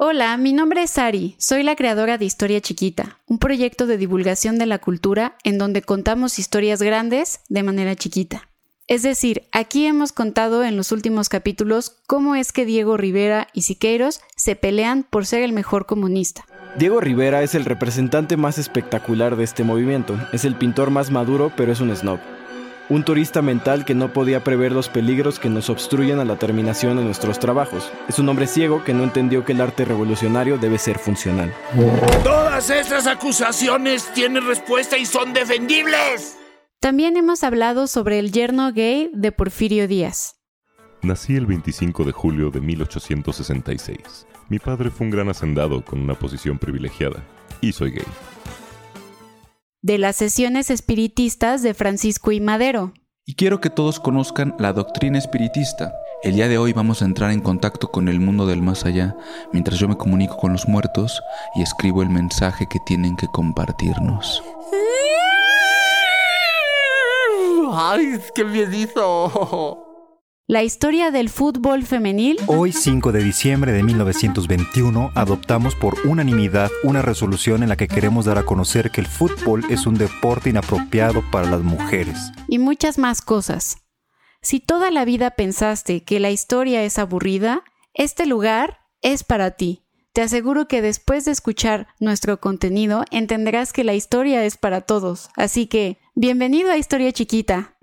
Hola, mi nombre es Sari, soy la creadora de Historia Chiquita, un proyecto de divulgación de la cultura en donde contamos historias grandes de manera chiquita. Es decir, aquí hemos contado en los últimos capítulos cómo es que Diego Rivera y Siqueiros se pelean por ser el mejor comunista. Diego Rivera es el representante más espectacular de este movimiento, es el pintor más maduro pero es un snob un turista mental que no podía prever los peligros que nos obstruyen a la terminación de nuestros trabajos. Es un hombre ciego que no entendió que el arte revolucionario debe ser funcional. Todas estas acusaciones tienen respuesta y son defendibles. También hemos hablado sobre el yerno gay de Porfirio Díaz. Nací el 25 de julio de 1866. Mi padre fue un gran hacendado con una posición privilegiada y soy gay de las sesiones espiritistas de Francisco y Madero. Y quiero que todos conozcan la doctrina espiritista. El día de hoy vamos a entrar en contacto con el mundo del más allá, mientras yo me comunico con los muertos y escribo el mensaje que tienen que compartirnos. ¡Ay, qué miedito! La historia del fútbol femenil. Hoy, 5 de diciembre de 1921, adoptamos por unanimidad una resolución en la que queremos dar a conocer que el fútbol es un deporte inapropiado para las mujeres. Y muchas más cosas. Si toda la vida pensaste que la historia es aburrida, este lugar es para ti. Te aseguro que después de escuchar nuestro contenido entenderás que la historia es para todos. Así que, bienvenido a Historia Chiquita.